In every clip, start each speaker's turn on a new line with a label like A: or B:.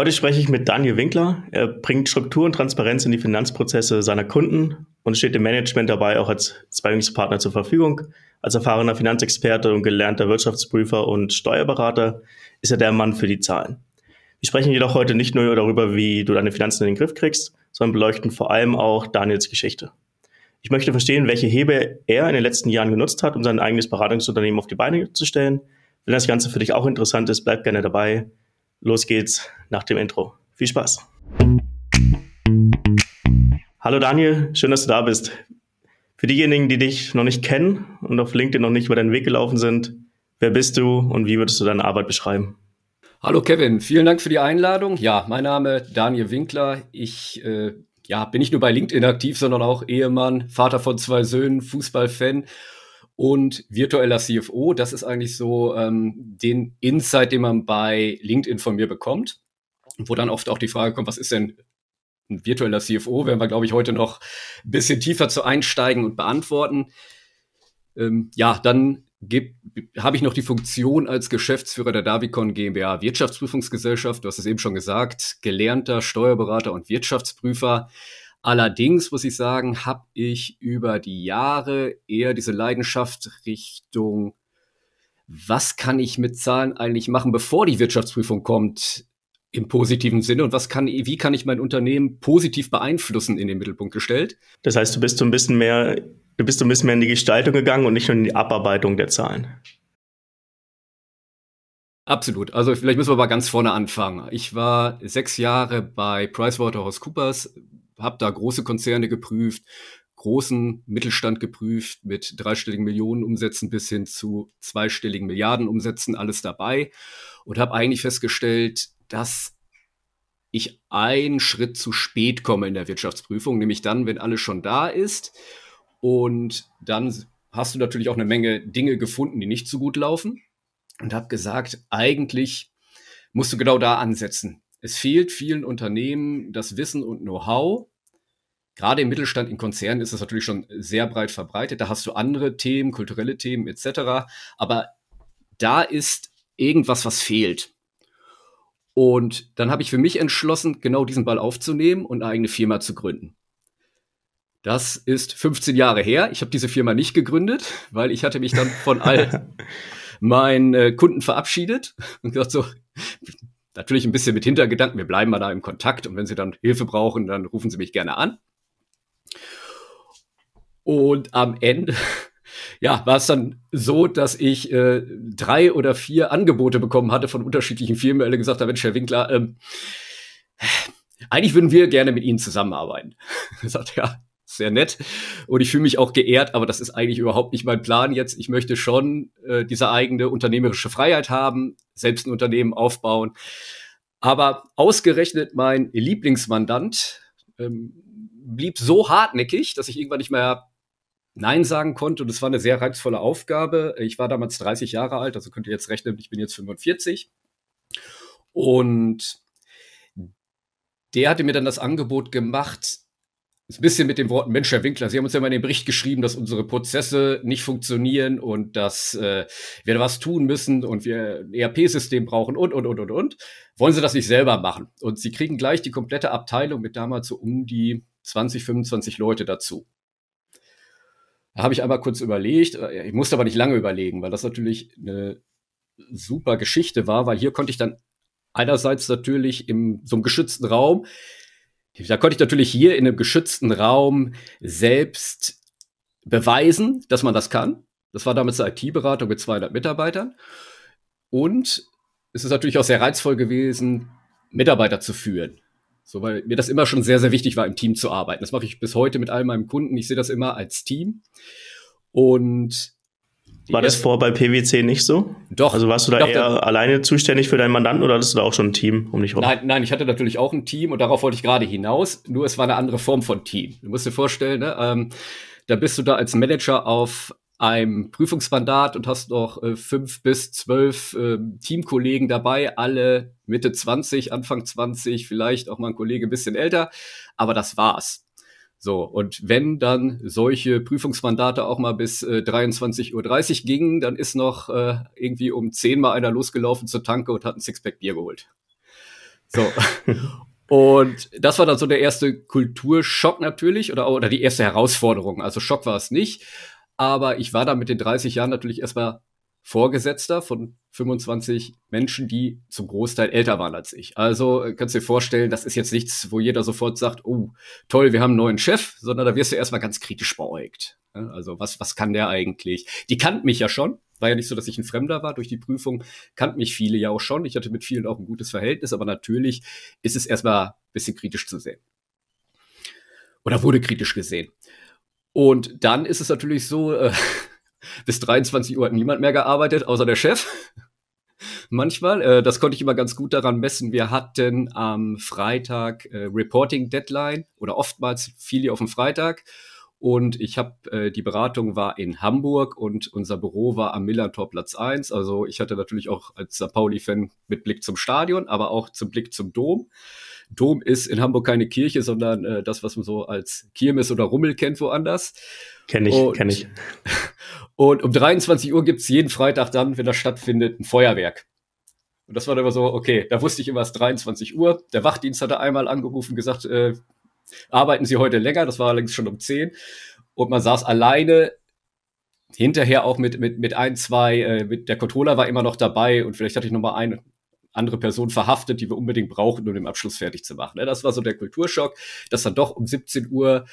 A: Heute spreche ich mit Daniel Winkler. Er bringt Struktur und Transparenz in die Finanzprozesse seiner Kunden und steht dem Management dabei auch als Zweigungspartner zur Verfügung. Als erfahrener Finanzexperte und gelernter Wirtschaftsprüfer und Steuerberater ist er der Mann für die Zahlen. Wir sprechen jedoch heute nicht nur darüber, wie du deine Finanzen in den Griff kriegst, sondern beleuchten vor allem auch Daniels Geschichte. Ich möchte verstehen, welche Hebel er in den letzten Jahren genutzt hat, um sein eigenes Beratungsunternehmen auf die Beine zu stellen. Wenn das Ganze für dich auch interessant ist, bleib gerne dabei. Los geht's nach dem Intro. Viel Spaß. Hallo Daniel, schön, dass du da bist. Für diejenigen, die dich noch nicht kennen und auf LinkedIn noch nicht über deinen Weg gelaufen sind, wer bist du und wie würdest du deine Arbeit beschreiben?
B: Hallo Kevin, vielen Dank für die Einladung. Ja, mein Name Daniel Winkler. Ich äh, ja, bin nicht nur bei LinkedIn aktiv, sondern auch Ehemann, Vater von zwei Söhnen, Fußballfan und virtueller CFO. Das ist eigentlich so ähm, den Insight, den man bei LinkedIn von mir bekommt. Wo dann oft auch die Frage kommt, was ist denn ein virtueller CFO? Werden wir, glaube ich, heute noch ein bisschen tiefer zu einsteigen und beantworten. Ähm, ja, dann habe ich noch die Funktion als Geschäftsführer der Davicon GmbH Wirtschaftsprüfungsgesellschaft. Du hast es eben schon gesagt, gelernter Steuerberater und Wirtschaftsprüfer. Allerdings muss ich sagen, habe ich über die Jahre eher diese Leidenschaft Richtung, was kann ich mit Zahlen eigentlich machen, bevor die Wirtschaftsprüfung kommt, im positiven Sinne und was kann, wie kann ich mein Unternehmen positiv beeinflussen in den Mittelpunkt gestellt.
A: Das heißt, du bist so ein bisschen mehr, du bist so ein bisschen mehr in die Gestaltung gegangen und nicht nur in die Abarbeitung der Zahlen.
B: Absolut. Also vielleicht müssen wir mal ganz vorne anfangen. Ich war sechs Jahre bei PricewaterhouseCoopers, habe da große Konzerne geprüft, großen Mittelstand geprüft mit dreistelligen Millionenumsätzen bis hin zu zweistelligen Milliardenumsätzen, alles dabei und habe eigentlich festgestellt, dass ich einen Schritt zu spät komme in der Wirtschaftsprüfung, nämlich dann, wenn alles schon da ist. Und dann hast du natürlich auch eine Menge Dinge gefunden, die nicht so gut laufen. Und habe gesagt, eigentlich musst du genau da ansetzen. Es fehlt vielen Unternehmen das Wissen und Know-how. Gerade im Mittelstand, in Konzernen ist es natürlich schon sehr breit verbreitet. Da hast du andere Themen, kulturelle Themen etc. Aber da ist irgendwas, was fehlt. Und dann habe ich für mich entschlossen, genau diesen Ball aufzunehmen und eine eigene Firma zu gründen. Das ist 15 Jahre her. Ich habe diese Firma nicht gegründet, weil ich hatte mich dann von all meinen äh, Kunden verabschiedet und gesagt so, natürlich ein bisschen mit Hintergedanken, wir bleiben mal da im Kontakt und wenn Sie dann Hilfe brauchen, dann rufen Sie mich gerne an. Und am Ende ja, war es dann so, dass ich äh, drei oder vier Angebote bekommen hatte von unterschiedlichen Firmen, alle gesagt haben, Mensch, Herr Winkler, ähm, eigentlich würden wir gerne mit Ihnen zusammenarbeiten. Ich sagte, ja, sehr nett. Und ich fühle mich auch geehrt, aber das ist eigentlich überhaupt nicht mein Plan jetzt. Ich möchte schon äh, diese eigene unternehmerische Freiheit haben, selbst ein Unternehmen aufbauen. Aber ausgerechnet mein Lieblingsmandant ähm, blieb so hartnäckig, dass ich irgendwann nicht mehr Nein sagen konnte. Und es war eine sehr reizvolle Aufgabe. Ich war damals 30 Jahre alt, also könnt ihr jetzt rechnen, ich bin jetzt 45. Und der hatte mir dann das Angebot gemacht, ein bisschen mit den Worten Mensch, Herr Winkler, Sie haben uns ja mal in den Bericht geschrieben, dass unsere Prozesse nicht funktionieren und dass äh, wir was tun müssen und wir ein ERP-System brauchen und, und, und, und, und. Wollen Sie das nicht selber machen? Und Sie kriegen gleich die komplette Abteilung mit damals so um die 20, 25 Leute dazu. Da habe ich einmal kurz überlegt. Äh, ich musste aber nicht lange überlegen, weil das natürlich eine super Geschichte war, weil hier konnte ich dann einerseits natürlich in so einem geschützten Raum, da konnte ich natürlich hier in einem geschützten Raum selbst beweisen, dass man das kann. Das war damals eine IT-Beratung mit 200 Mitarbeitern. Und es ist natürlich auch sehr reizvoll gewesen, Mitarbeiter zu führen. So, weil mir das immer schon sehr, sehr wichtig war, im Team zu arbeiten. Das mache ich bis heute mit all meinen Kunden. Ich sehe das immer als Team. Und
A: war das vor bei PwC nicht so?
B: Doch.
A: Also warst du da doch, eher doch. alleine zuständig für deinen Mandanten oder hattest du da auch schon ein Team um dich
B: herum? Nein, nein, ich hatte natürlich auch ein Team und darauf wollte ich gerade hinaus. Nur es war eine andere Form von Team. Du musst dir vorstellen, ne, ähm, da bist du da als Manager auf einem Prüfungsmandat und hast noch äh, fünf bis zwölf äh, Teamkollegen dabei, alle Mitte 20, Anfang 20, vielleicht auch mal ein Kollege ein bisschen älter, aber das war's. So, und wenn dann solche Prüfungsmandate auch mal bis äh, 23.30 Uhr gingen, dann ist noch äh, irgendwie um 10 mal einer losgelaufen zur Tanke und hat ein Sixpack Bier geholt. So. Und das war dann so der erste Kulturschock natürlich oder, oder die erste Herausforderung. Also Schock war es nicht. Aber ich war da mit den 30 Jahren natürlich erstmal Vorgesetzter von 25 Menschen, die zum Großteil älter waren als ich. Also äh, kannst du dir vorstellen, das ist jetzt nichts, wo jeder sofort sagt, oh, toll, wir haben einen neuen Chef, sondern da wirst du erstmal ganz kritisch beäugt. Also was, was kann der eigentlich? Die kannten mich ja schon. War ja nicht so, dass ich ein Fremder war. Durch die Prüfung kannten mich viele ja auch schon. Ich hatte mit vielen auch ein gutes Verhältnis, aber natürlich ist es erstmal ein bisschen kritisch zu sehen. Oder wurde kritisch gesehen. Und dann ist es natürlich so, äh, bis 23 Uhr hat niemand mehr gearbeitet, außer der Chef. Manchmal, äh, das konnte ich immer ganz gut daran messen. Wir hatten am Freitag äh, Reporting Deadline oder oftmals fiel die auf den Freitag. Und ich habe, äh, die Beratung war in Hamburg und unser Büro war am Millantor Platz 1. Also ich hatte natürlich auch als St. Pauli-Fan mit Blick zum Stadion, aber auch zum Blick zum Dom. Dom ist in Hamburg keine Kirche, sondern äh, das, was man so als Kirmes oder Rummel kennt woanders.
A: Kenne ich, kenne ich.
B: Und um 23 Uhr gibt's jeden Freitag dann, wenn das stattfindet, ein Feuerwerk. Und das war dann immer so, okay, da wusste ich immer, es ist 23 Uhr. Der Wachdienst hatte einmal angerufen, gesagt, äh, arbeiten Sie heute länger, das war allerdings schon um 10. Und man saß alleine hinterher auch mit, mit, mit ein, zwei, äh, mit der Controller war immer noch dabei und vielleicht hatte ich noch mal eine andere Person verhaftet, die wir unbedingt brauchen, um den Abschluss fertig zu machen. Ne? Das war so der Kulturschock, dass dann doch um 17 Uhr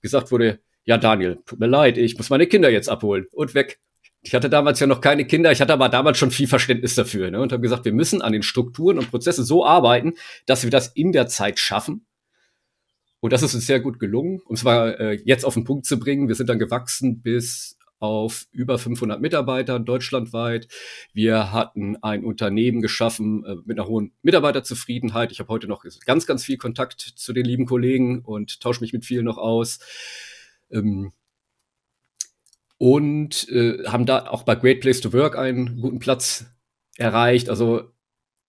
B: gesagt wurde, ja Daniel, tut mir leid, ich muss meine Kinder jetzt abholen und weg. Ich hatte damals ja noch keine Kinder, ich hatte aber damals schon viel Verständnis dafür ne? und habe gesagt, wir müssen an den Strukturen und Prozessen so arbeiten, dass wir das in der Zeit schaffen und das ist uns sehr gut gelungen, um es mal äh, jetzt auf den Punkt zu bringen. Wir sind dann gewachsen bis auf über 500 Mitarbeiter deutschlandweit. Wir hatten ein Unternehmen geschaffen äh, mit einer hohen Mitarbeiterzufriedenheit. Ich habe heute noch ganz, ganz viel Kontakt zu den lieben Kollegen und tausche mich mit vielen noch aus. Ähm, und äh, haben da auch bei Great Place to Work einen guten Platz erreicht. Also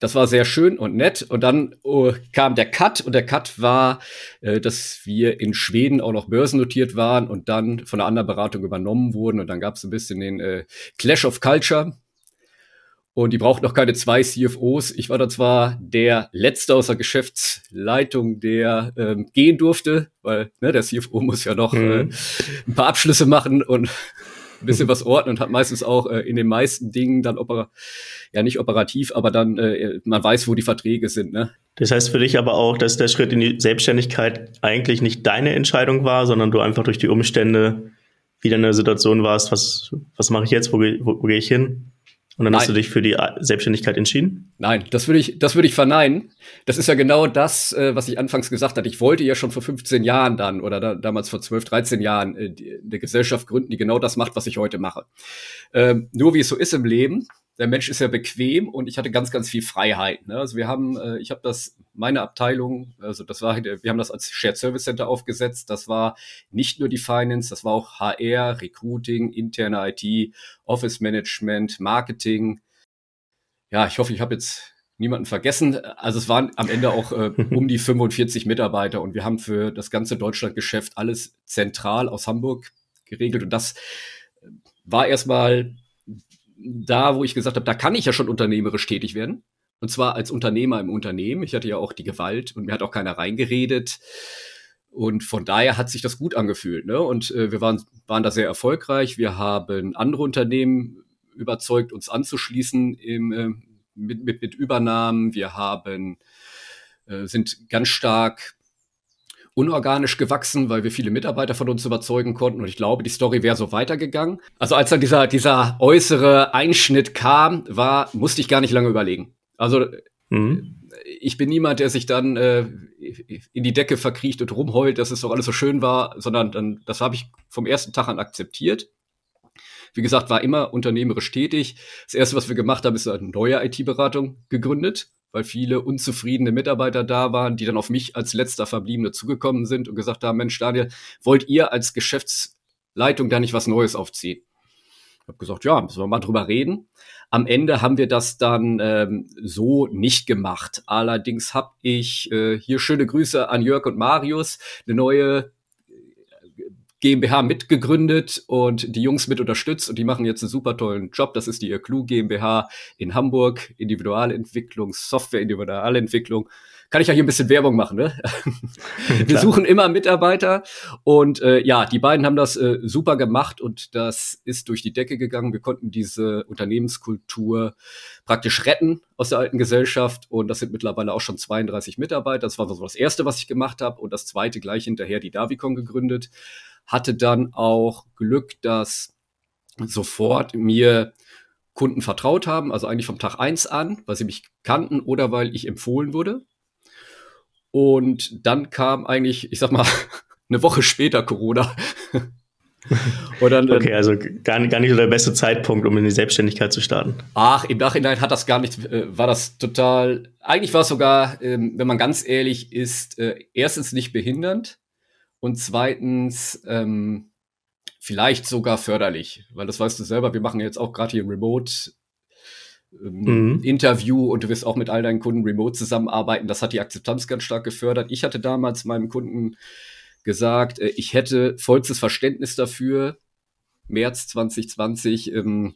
B: das war sehr schön und nett. Und dann oh, kam der Cut und der Cut war, äh, dass wir in Schweden auch noch börsennotiert waren und dann von einer anderen Beratung übernommen wurden. Und dann gab es ein bisschen den äh, Clash of Culture. Und die braucht noch keine zwei CFOs. Ich war da zwar der Letzte aus der Geschäftsleitung, der ähm, gehen durfte, weil ne, der CFO muss ja noch mhm. äh, ein paar Abschlüsse machen und ein bisschen was ordnen und hat meistens auch äh, in den meisten Dingen dann opera ja nicht operativ, aber dann äh, man weiß, wo die Verträge sind. Ne?
A: Das heißt für dich aber auch, dass der Schritt in die Selbstständigkeit eigentlich nicht deine Entscheidung war, sondern du einfach durch die Umstände wieder in der Situation warst, was, was mache ich jetzt, wo, wo, wo gehe ich hin? Und dann Nein. hast du dich für die Selbstständigkeit entschieden?
B: Nein, das würde ich, das würde ich verneinen. Das ist ja genau das, äh, was ich anfangs gesagt hatte. Ich wollte ja schon vor 15 Jahren dann oder da, damals vor 12, 13 Jahren äh, die, eine Gesellschaft gründen, die genau das macht, was ich heute mache. Ähm, nur wie es so ist im Leben, der Mensch ist ja bequem und ich hatte ganz, ganz viel Freiheit. Ne? Also wir haben, äh, ich habe das, meine Abteilung, also das war, wir haben das als Shared Service Center aufgesetzt. Das war nicht nur die Finance, das war auch HR, Recruiting, interne IT, Office Management, Marketing. Ja, ich hoffe, ich habe jetzt niemanden vergessen. Also es waren am Ende auch äh, um die 45 Mitarbeiter und wir haben für das ganze Deutschlandgeschäft alles zentral aus Hamburg geregelt und das war erstmal da, wo ich gesagt habe, da kann ich ja schon unternehmerisch tätig werden. Und zwar als Unternehmer im Unternehmen. Ich hatte ja auch die Gewalt und mir hat auch keiner reingeredet. Und von daher hat sich das gut angefühlt. Ne? Und äh, wir waren, waren da sehr erfolgreich. Wir haben andere Unternehmen überzeugt, uns anzuschließen im, äh, mit, mit, mit Übernahmen. Wir haben, äh, sind ganz stark unorganisch gewachsen, weil wir viele Mitarbeiter von uns überzeugen konnten. Und ich glaube, die Story wäre so weitergegangen. Also als dann dieser, dieser äußere Einschnitt kam, war, musste ich gar nicht lange überlegen. Also mhm. ich bin niemand, der sich dann äh, in die Decke verkriecht und rumheult, dass es doch alles so schön war, sondern dann, das habe ich vom ersten Tag an akzeptiert. Wie gesagt, war immer unternehmerisch tätig. Das erste, was wir gemacht haben, ist eine neue IT-Beratung gegründet weil viele unzufriedene Mitarbeiter da waren, die dann auf mich als letzter Verbliebene zugekommen sind und gesagt haben, Mensch, Daniel, wollt ihr als Geschäftsleitung da nicht was Neues aufziehen? Ich habe gesagt, ja, müssen wir mal drüber reden. Am Ende haben wir das dann ähm, so nicht gemacht. Allerdings habe ich äh, hier schöne Grüße an Jörg und Marius, eine neue GmbH mitgegründet und die Jungs mit unterstützt und die machen jetzt einen super tollen Job. Das ist die Clue GmbH in Hamburg, Individualentwicklung, Software Individualentwicklung. kann ich ja hier ein bisschen Werbung machen, ne? Wir suchen immer Mitarbeiter und äh, ja, die beiden haben das äh, super gemacht und das ist durch die Decke gegangen. Wir konnten diese Unternehmenskultur praktisch retten aus der alten Gesellschaft und das sind mittlerweile auch schon 32 Mitarbeiter. Das war so das erste, was ich gemacht habe und das zweite gleich hinterher die Davicon gegründet. Hatte dann auch Glück, dass sofort mir Kunden vertraut haben, also eigentlich vom Tag eins an, weil sie mich kannten oder weil ich empfohlen wurde. Und dann kam eigentlich, ich sag mal, eine Woche später Corona.
A: dann, okay, also gar, gar nicht so der beste Zeitpunkt, um in die Selbstständigkeit zu starten.
B: Ach, im Nachhinein hat das gar nicht, äh, war das total, eigentlich war es sogar, ähm, wenn man ganz ehrlich ist, äh, erstens nicht behindernd und zweitens ähm, vielleicht sogar förderlich, weil das weißt du selber, wir machen jetzt auch gerade hier Remote ähm, mhm. Interview und du wirst auch mit all deinen Kunden remote zusammenarbeiten. Das hat die Akzeptanz ganz stark gefördert. Ich hatte damals meinem Kunden gesagt, äh, ich hätte vollstes Verständnis dafür, März 2020, ähm,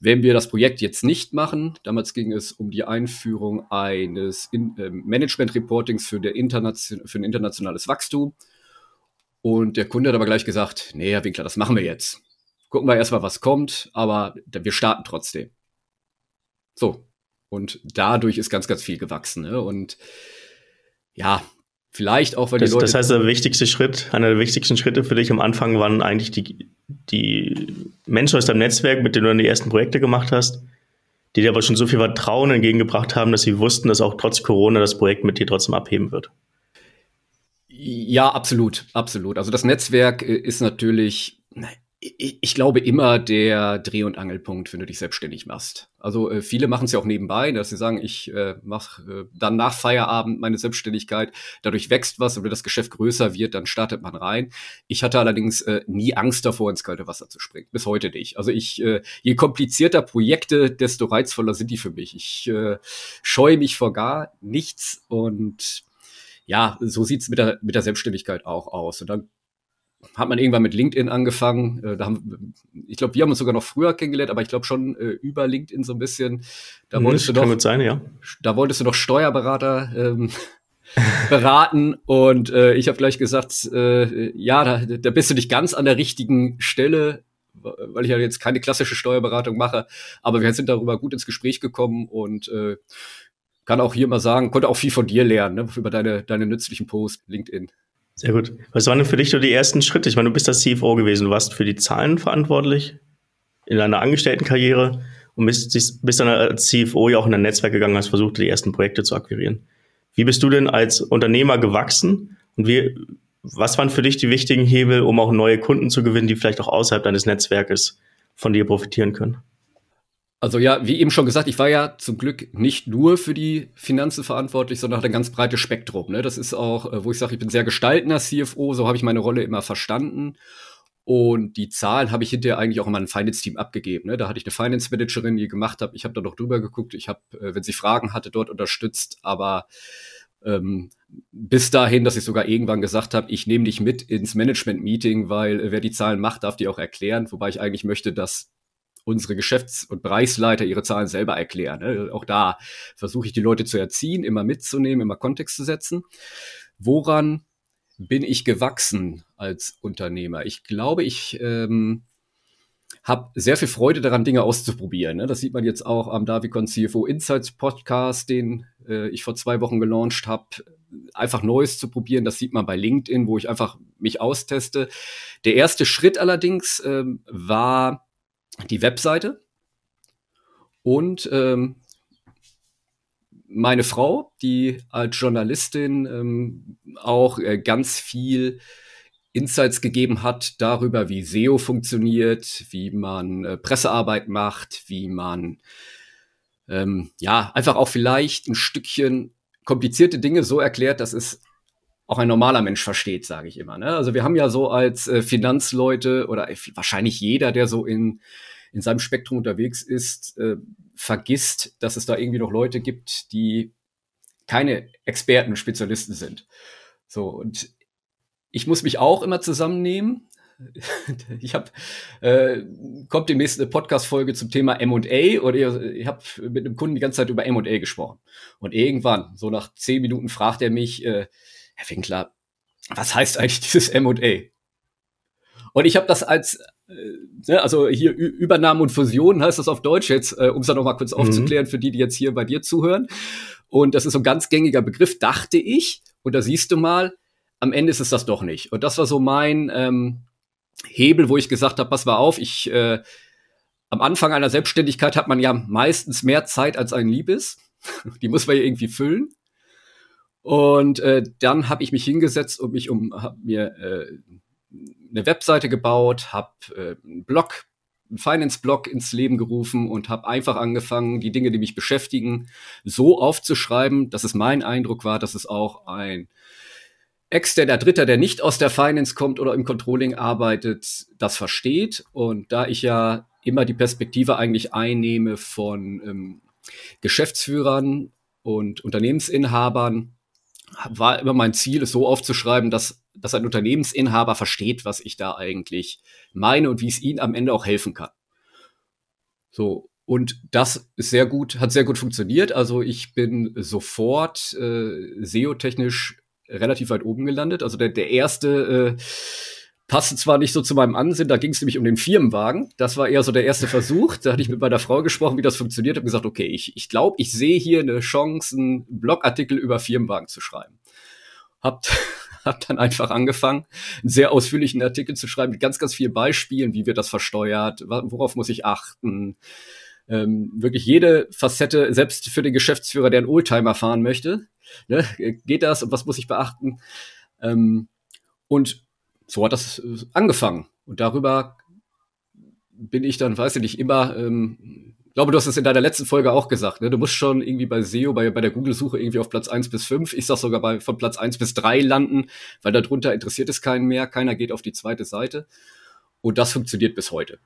B: wenn wir das Projekt jetzt nicht machen, damals ging es um die Einführung eines In äh, Management-Reportings für, für ein internationales Wachstum. Und der Kunde hat aber gleich gesagt, nee, Herr Winkler, das machen wir jetzt. Gucken wir erstmal, was kommt, aber wir starten trotzdem. So. Und dadurch ist ganz, ganz viel gewachsen. Ne? Und ja, vielleicht auch, weil
A: das,
B: die Leute.
A: Das heißt, der wichtigste Schritt, einer der wichtigsten Schritte für dich am Anfang waren eigentlich die, die Menschen aus deinem Netzwerk, mit denen du dann die ersten Projekte gemacht hast, die dir aber schon so viel Vertrauen entgegengebracht haben, dass sie wussten, dass auch trotz Corona das Projekt mit dir trotzdem abheben wird.
B: Ja, absolut, absolut. Also das Netzwerk äh, ist natürlich, ich glaube, immer der Dreh- und Angelpunkt, wenn du dich selbstständig machst. Also äh, viele machen es ja auch nebenbei, dass sie sagen, ich äh, mache äh, dann nach Feierabend meine Selbstständigkeit. Dadurch wächst was und wenn das Geschäft größer wird, dann startet man rein. Ich hatte allerdings äh, nie Angst davor, ins kalte Wasser zu springen. Bis heute nicht. Also ich, äh, je komplizierter Projekte, desto reizvoller sind die für mich. Ich äh, scheue mich vor gar nichts und ja, so sieht's mit der, mit der Selbstständigkeit auch aus. Und dann hat man irgendwann mit LinkedIn angefangen. Äh, da haben, ich glaube, wir haben uns sogar noch früher kennengelernt, aber ich glaube schon äh, über LinkedIn so ein bisschen. Da mhm, wolltest du
A: noch, gut sein, ja.
B: Da wolltest du noch Steuerberater ähm, beraten und äh, ich habe gleich gesagt, äh, ja, da, da bist du nicht ganz an der richtigen Stelle, weil ich ja jetzt keine klassische Steuerberatung mache, aber wir sind darüber gut ins Gespräch gekommen und äh, kann auch hier mal sagen, konnte auch viel von dir lernen, ne, über deine, deine nützlichen Posts, LinkedIn.
A: Sehr gut. Was waren denn für dich so die ersten Schritte? Ich meine, du bist das CFO gewesen, du warst für die Zahlen verantwortlich in deiner Angestelltenkarriere und bist, bist dann als CFO ja auch in ein Netzwerk gegangen, hast versucht, die ersten Projekte zu akquirieren. Wie bist du denn als Unternehmer gewachsen und wie, was waren für dich die wichtigen Hebel, um auch neue Kunden zu gewinnen, die vielleicht auch außerhalb deines Netzwerkes von dir profitieren können?
B: Also ja, wie eben schon gesagt, ich war ja zum Glück nicht nur für die Finanzen verantwortlich, sondern hatte ein ganz breites Spektrum. Ne? Das ist auch, äh, wo ich sage, ich bin sehr gestaltender CFO, so habe ich meine Rolle immer verstanden. Und die Zahlen habe ich hinterher eigentlich auch in meinem Finance-Team abgegeben. Ne? Da hatte ich eine Finance-Managerin, die gemacht hat. Ich habe da noch drüber geguckt. Ich habe, äh, wenn sie Fragen hatte, dort unterstützt. Aber ähm, bis dahin, dass ich sogar irgendwann gesagt habe, ich nehme dich mit ins Management-Meeting, weil äh, wer die Zahlen macht, darf die auch erklären. Wobei ich eigentlich möchte, dass unsere Geschäfts- und Bereichsleiter ihre Zahlen selber erklären. Ne? Auch da versuche ich die Leute zu erziehen, immer mitzunehmen, immer Kontext zu setzen. Woran bin ich gewachsen als Unternehmer? Ich glaube, ich ähm, habe sehr viel Freude daran, Dinge auszuprobieren. Ne? Das sieht man jetzt auch am Davicon CFO Insights Podcast, den äh, ich vor zwei Wochen gelauncht habe. Einfach Neues zu probieren, das sieht man bei LinkedIn, wo ich einfach mich austeste. Der erste Schritt allerdings ähm, war die Webseite. Und ähm, meine Frau, die als Journalistin ähm, auch äh, ganz viel Insights gegeben hat darüber, wie SEO funktioniert, wie man äh, Pressearbeit macht, wie man ähm, ja einfach auch vielleicht ein Stückchen komplizierte Dinge so erklärt, dass es auch ein normaler Mensch versteht, sage ich immer. Ne? Also wir haben ja so als äh, Finanzleute oder wahrscheinlich jeder, der so in in seinem Spektrum unterwegs ist, äh, vergisst, dass es da irgendwie noch Leute gibt, die keine Experten, Spezialisten sind. So, und ich muss mich auch immer zusammennehmen, ich habe äh, kommt demnächst eine Podcast-Folge zum Thema M&A oder ich habe mit einem Kunden die ganze Zeit über M&A gesprochen. Und irgendwann, so nach zehn Minuten, fragt er mich, äh, Herr Winkler, was heißt eigentlich dieses M&A? Und ich habe das als, äh, ne, also hier Ü Übernahme und Fusion heißt das auf Deutsch jetzt, äh, um es dann noch mal kurz mhm. aufzuklären für die, die jetzt hier bei dir zuhören. Und das ist so ein ganz gängiger Begriff, dachte ich. Und da siehst du mal, am Ende ist es das doch nicht. Und das war so mein ähm, Hebel, wo ich gesagt habe, pass mal auf, ich äh, am Anfang einer Selbstständigkeit hat man ja meistens mehr Zeit, als ein lieb ist. Die muss man ja irgendwie füllen. Und äh, dann habe ich mich hingesetzt und mich um, hab mir äh, eine Webseite gebaut, habe äh, einen Blog, einen Finance-Blog ins Leben gerufen und habe einfach angefangen, die Dinge, die mich beschäftigen, so aufzuschreiben, dass es mein Eindruck war, dass es auch ein externer Dritter, der nicht aus der Finance kommt oder im Controlling arbeitet, das versteht. Und da ich ja immer die Perspektive eigentlich einnehme von ähm, Geschäftsführern und Unternehmensinhabern, war immer mein Ziel, es so aufzuschreiben, dass, dass ein Unternehmensinhaber versteht, was ich da eigentlich meine und wie es ihm am Ende auch helfen kann. So. Und das ist sehr gut, hat sehr gut funktioniert. Also ich bin sofort äh, SEO-technisch relativ weit oben gelandet. Also der, der erste äh, passte zwar nicht so zu meinem Ansinn, da ging es nämlich um den Firmenwagen. Das war eher so der erste Versuch. Da hatte ich mit meiner Frau gesprochen, wie das funktioniert, habe gesagt, okay, ich, ich glaube, ich sehe hier eine Chance, einen Blogartikel über Firmenwagen zu schreiben. Hab, hab dann einfach angefangen, einen sehr ausführlichen Artikel zu schreiben mit ganz, ganz vielen Beispielen, wie wird das versteuert, worauf muss ich achten, ähm, wirklich jede Facette, selbst für den Geschäftsführer, der einen Oldtimer fahren möchte, ne, geht das und was muss ich beachten? Ähm, und so hat das äh, angefangen. Und darüber bin ich dann, weiß ich nicht, immer, ähm, glaube, du hast es in deiner letzten Folge auch gesagt, ne? Du musst schon irgendwie bei SEO, bei, bei der Google-Suche irgendwie auf Platz eins bis fünf ich sag sogar bei, von Platz eins bis drei landen, weil darunter interessiert es keinen mehr, keiner geht auf die zweite Seite. Und das funktioniert bis heute.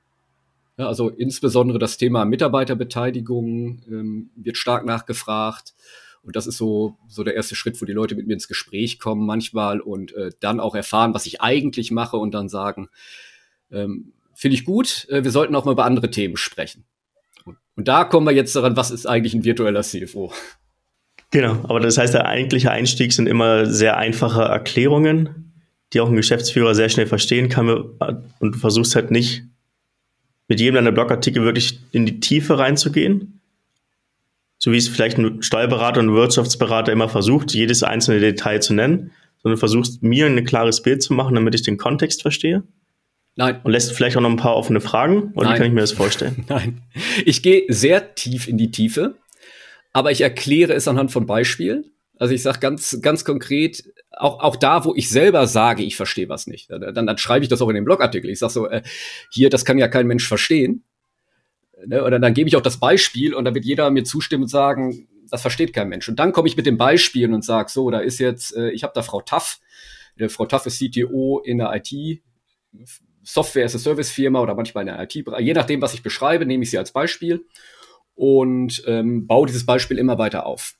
B: Ja, also insbesondere das Thema Mitarbeiterbeteiligung ähm, wird stark nachgefragt. Und das ist so, so der erste Schritt, wo die Leute mit mir ins Gespräch kommen manchmal und äh, dann auch erfahren, was ich eigentlich mache und dann sagen, ähm, finde ich gut, äh, wir sollten auch mal über andere Themen sprechen. Und da kommen wir jetzt daran, was ist eigentlich ein virtueller CFO?
A: Genau, aber das heißt, der eigentliche Einstieg sind immer sehr einfache Erklärungen, die auch ein Geschäftsführer sehr schnell verstehen kann und du versuchst halt nicht mit jedem deiner Blogartikel wirklich in die Tiefe reinzugehen, so wie es vielleicht ein Steuerberater und ein Wirtschaftsberater immer versucht, jedes einzelne Detail zu nennen, sondern versuchst mir ein klares Bild zu machen, damit ich den Kontext verstehe?
B: Nein.
A: Und lässt vielleicht auch noch ein paar offene Fragen? Oder Nein. wie kann ich mir das vorstellen?
B: Nein. Ich gehe sehr tief in die Tiefe, aber ich erkläre es anhand von Beispielen. Also ich sage ganz, ganz konkret, auch, auch da, wo ich selber sage, ich verstehe was nicht, dann, dann, schreibe ich das auch in den Blogartikel. Ich sage so, äh, hier, das kann ja kein Mensch verstehen. Ne? Oder dann gebe ich auch das Beispiel und dann wird jeder mir zustimmen und sagen, das versteht kein Mensch. Und dann komme ich mit den Beispielen und sage, so, da ist jetzt, äh, ich habe da Frau Taff, äh, Frau Taff ist CTO in der IT, Software as a Service Firma oder manchmal in der IT, je nachdem, was ich beschreibe, nehme ich sie als Beispiel und ähm, baue dieses Beispiel immer weiter auf.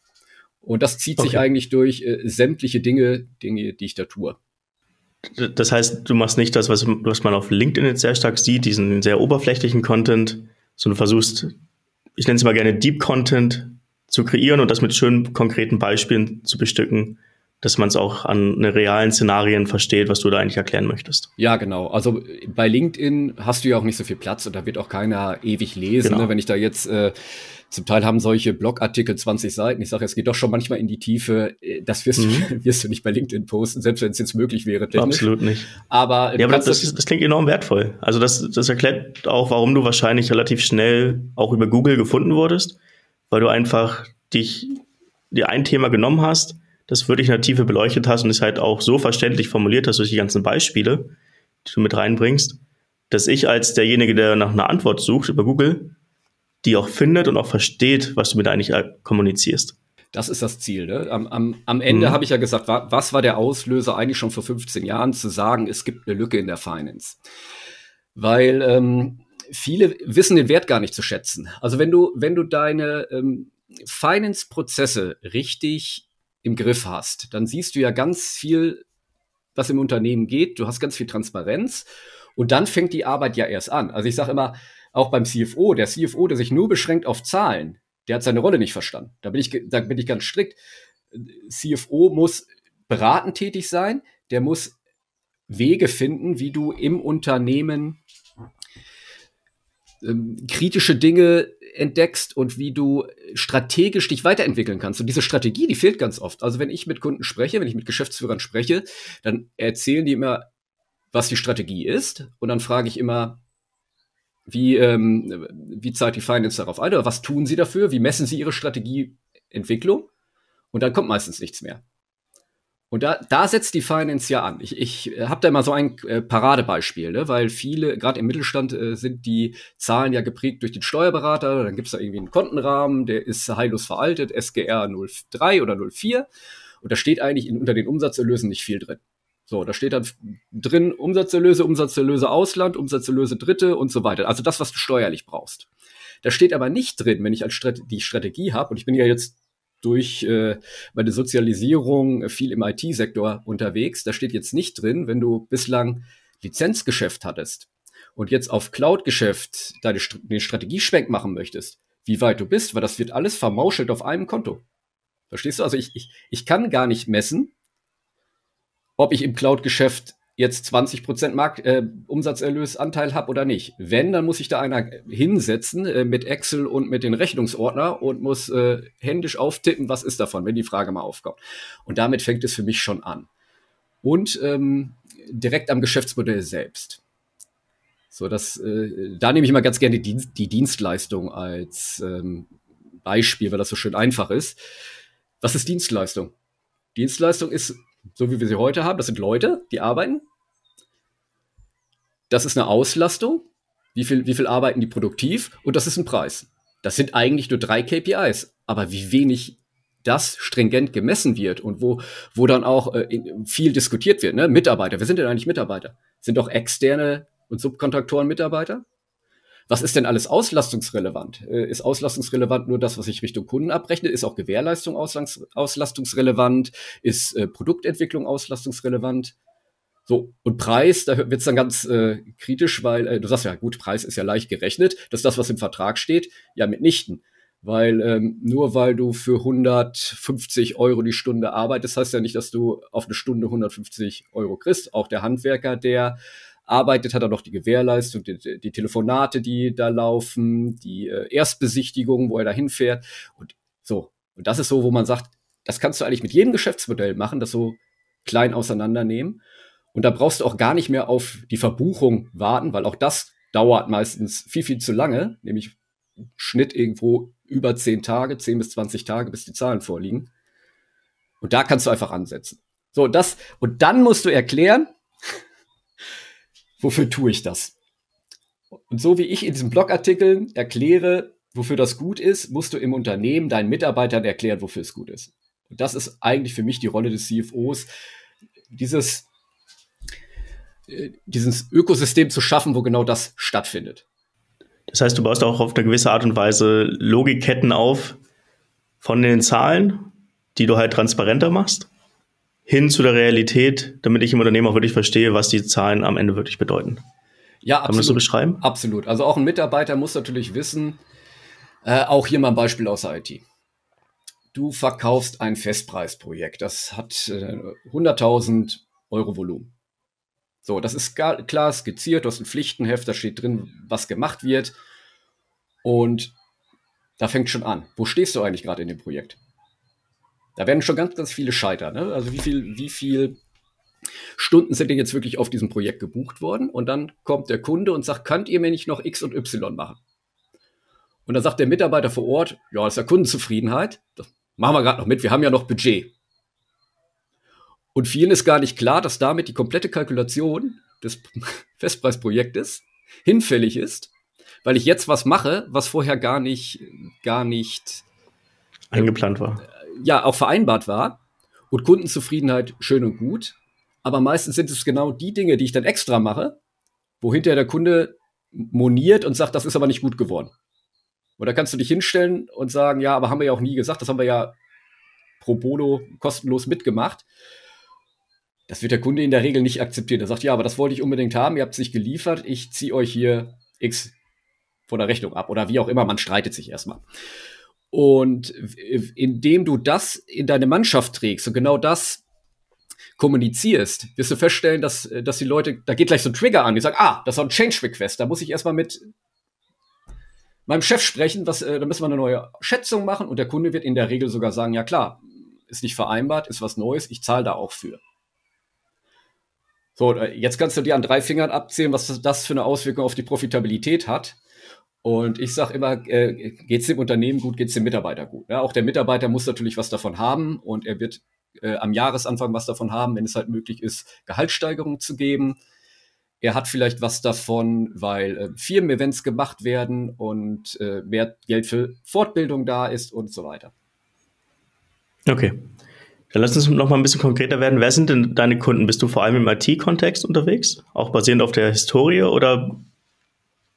B: Und das zieht okay. sich eigentlich durch äh, sämtliche Dinge, Dinge, die ich da tue.
A: Das heißt, du machst nicht das, was, was man auf LinkedIn jetzt sehr stark sieht, diesen sehr oberflächlichen Content, sondern du versuchst, ich nenne es mal gerne Deep Content zu kreieren und das mit schönen konkreten Beispielen zu bestücken, dass man es auch an ne realen Szenarien versteht, was du da eigentlich erklären möchtest.
B: Ja, genau. Also bei LinkedIn hast du ja auch nicht so viel Platz und da wird auch keiner ewig lesen. Genau. Ne? Wenn ich da jetzt äh, zum Teil haben solche Blogartikel 20 Seiten. Ich sage, es geht doch schon manchmal in die Tiefe. Äh, das wirst, mhm. du, wirst du nicht bei LinkedIn posten, selbst wenn es jetzt möglich wäre.
A: Technisch. Absolut nicht.
B: Aber,
A: ja, aber das, das, das, klingt enorm wertvoll. Also das, das erklärt auch, warum du wahrscheinlich relativ schnell auch über Google gefunden wurdest, weil du einfach dich dir ein Thema genommen hast, das wirklich in der Tiefe beleuchtet hast und es halt auch so verständlich formuliert hast durch die ganzen Beispiele, die du mit reinbringst, dass ich als derjenige, der nach einer Antwort sucht über Google, die auch findet und auch versteht, was du mit eigentlich kommunizierst.
B: Das ist das Ziel. Ne? Am, am, am Ende mhm. habe ich ja gesagt, wa was war der Auslöser eigentlich schon vor 15 Jahren zu sagen, es gibt eine Lücke in der Finance? Weil ähm, viele wissen den Wert gar nicht zu schätzen. Also wenn du, wenn du deine ähm, Finance-Prozesse richtig im Griff hast, dann siehst du ja ganz viel, was im Unternehmen geht. Du hast ganz viel Transparenz Und dann fängt die Arbeit ja erst an. Also ich sage immer, auch beim CFO, der CFO, der sich nur beschränkt auf Zahlen, der hat seine Rolle nicht verstanden. Da bin ich, da bin ich ganz strikt. CFO muss beratend tätig sein, der muss Wege finden, wie du im Unternehmen ähm, kritische Dinge entdeckst und wie du strategisch dich weiterentwickeln kannst. Und diese Strategie, die fehlt ganz oft. Also wenn ich mit Kunden spreche, wenn ich mit Geschäftsführern spreche, dann erzählen die immer, was die Strategie ist. Und dann frage ich immer, wie, ähm, wie zahlt die Finance darauf ein? Oder was tun sie dafür? Wie messen sie ihre Strategieentwicklung? Und dann kommt meistens nichts mehr. Und da, da setzt die Finance ja an. Ich, ich habe da immer so ein äh, Paradebeispiel, ne? weil viele, gerade im Mittelstand, äh, sind die Zahlen ja geprägt durch den Steuerberater. Dann gibt's da irgendwie einen Kontenrahmen, der ist heillos veraltet, SGR 03 oder 04. Und da steht eigentlich in, unter den Umsatzerlösen nicht viel drin. So, da steht dann drin Umsatzerlöse, Umsatzerlöse Ausland, Umsatzerlöse Dritte und so weiter. Also das, was du steuerlich brauchst. Da steht aber nicht drin, wenn ich als Strat die Strategie habe, und ich bin ja jetzt durch äh, meine Sozialisierung viel im IT-Sektor unterwegs. Da steht jetzt nicht drin, wenn du bislang Lizenzgeschäft hattest und jetzt auf Cloud-Geschäft deine den Strategieschwenk machen möchtest, wie weit du bist, weil das wird alles vermauschelt auf einem Konto. Verstehst du? Also ich, ich, ich kann gar nicht messen, ob ich im Cloud-Geschäft jetzt 20% Markt, äh, Umsatzerlösanteil habe oder nicht. Wenn, dann muss ich da einer hinsetzen äh, mit Excel und mit den Rechnungsordner und muss äh, händisch auftippen, was ist davon, wenn die Frage mal aufkommt. Und damit fängt es für mich schon an. Und ähm, direkt am Geschäftsmodell selbst. So, das, äh, da nehme ich immer ganz gerne die, die Dienstleistung als ähm, Beispiel, weil das so schön einfach ist. Was ist Dienstleistung? Dienstleistung ist so wie wir sie heute haben. Das sind Leute, die arbeiten. Das ist eine Auslastung. Wie viel, wie viel arbeiten die produktiv? Und das ist ein Preis. Das sind eigentlich nur drei KPIs. Aber wie wenig das stringent gemessen wird und wo, wo dann auch äh, viel diskutiert wird. Ne? Mitarbeiter, wer sind denn eigentlich Mitarbeiter? Sind doch externe und Subkontraktoren Mitarbeiter? Was ist denn alles auslastungsrelevant? Äh, ist auslastungsrelevant nur das, was ich Richtung Kunden abrechne? Ist auch Gewährleistung auslastungsrelevant? Ist äh, Produktentwicklung auslastungsrelevant? So, und Preis, da wird es dann ganz äh, kritisch, weil äh, du sagst ja, gut, Preis ist ja leicht gerechnet. Das ist das, was im Vertrag steht. Ja, mitnichten. Weil ähm, nur weil du für 150 Euro die Stunde arbeitest, heißt ja nicht, dass du auf eine Stunde 150 Euro kriegst. Auch der Handwerker, der arbeitet, hat er noch die Gewährleistung, die, die Telefonate, die da laufen, die äh, Erstbesichtigung, wo er da hinfährt und so. Und das ist so, wo man sagt, das kannst du eigentlich mit jedem Geschäftsmodell machen, das so klein auseinandernehmen. Und da brauchst du auch gar nicht mehr auf die Verbuchung warten, weil auch das dauert meistens viel, viel zu lange, nämlich Schnitt irgendwo über zehn Tage, zehn bis zwanzig Tage, bis die Zahlen vorliegen. Und da kannst du einfach ansetzen. So, das, und dann musst du erklären, wofür tue ich das? Und so wie ich in diesen Blogartikeln erkläre, wofür das gut ist, musst du im Unternehmen deinen Mitarbeitern erklären, wofür es gut ist. Und das ist eigentlich für mich die Rolle des CFOs, dieses, äh, dieses Ökosystem zu schaffen, wo genau das stattfindet.
A: Das heißt, du baust auch auf eine gewisse Art und Weise Logikketten auf von den Zahlen, die du halt transparenter machst hin zu der Realität, damit ich im Unternehmen auch wirklich verstehe, was die Zahlen am Ende wirklich bedeuten.
B: Ja, absolut. Kann man das so beschreiben? Absolut. Also auch ein Mitarbeiter muss natürlich wissen, äh, auch hier mal ein Beispiel aus der IT. Du verkaufst ein Festpreisprojekt, das hat äh, 100.000 Euro Volumen. So, das ist klar skizziert, du hast ein Pflichtenheft, da steht drin, was gemacht wird. Und da fängt schon an. Wo stehst du eigentlich gerade in dem Projekt? Da werden schon ganz, ganz viele scheitern. Ne? Also wie viel, wie viel Stunden sind denn jetzt wirklich auf diesem Projekt gebucht worden? Und dann kommt der Kunde und sagt, könnt ihr mir nicht noch X und Y machen? Und dann sagt der Mitarbeiter vor Ort, ja, das ist ja Kundenzufriedenheit. Das machen wir gerade noch mit, wir haben ja noch Budget. Und vielen ist gar nicht klar, dass damit die komplette Kalkulation des Festpreisprojektes hinfällig ist, weil ich jetzt was mache, was vorher gar nicht, gar nicht
A: eingeplant war
B: ja auch vereinbart war. Und Kundenzufriedenheit schön und gut. Aber meistens sind es genau die Dinge, die ich dann extra mache, wo hinterher der Kunde moniert und sagt, das ist aber nicht gut geworden. Oder kannst du dich hinstellen und sagen, ja, aber haben wir ja auch nie gesagt, das haben wir ja pro bono kostenlos mitgemacht. Das wird der Kunde in der Regel nicht akzeptieren. Er sagt, ja, aber das wollte ich unbedingt haben, ihr habt es nicht geliefert, ich ziehe euch hier X von der Rechnung ab oder wie auch immer, man streitet sich erstmal. Und indem du das in deine Mannschaft trägst und genau das kommunizierst, wirst du feststellen, dass, dass die Leute, da geht gleich so ein Trigger an, die sagen, ah, das war ein Change Request, da muss ich erstmal mit meinem Chef sprechen, was, äh, da müssen wir eine neue Schätzung machen und der Kunde wird in der Regel sogar sagen, ja klar, ist nicht vereinbart, ist was Neues, ich zahle da auch für. So, äh, jetzt kannst du dir an drei Fingern abzählen, was das für eine Auswirkung auf die Profitabilität hat. Und ich sage immer, äh, geht es dem Unternehmen gut, geht es dem Mitarbeiter gut. Ja, auch der Mitarbeiter muss natürlich was davon haben und er wird äh, am Jahresanfang was davon haben, wenn es halt möglich ist, Gehaltssteigerungen zu geben. Er hat vielleicht was davon, weil äh, Firmen-Events gemacht werden und äh, mehr Geld für Fortbildung da ist und so weiter.
A: Okay. Dann lass uns noch mal ein bisschen konkreter werden. Wer sind denn deine Kunden? Bist du vor allem im IT-Kontext unterwegs? Auch basierend auf der Historie oder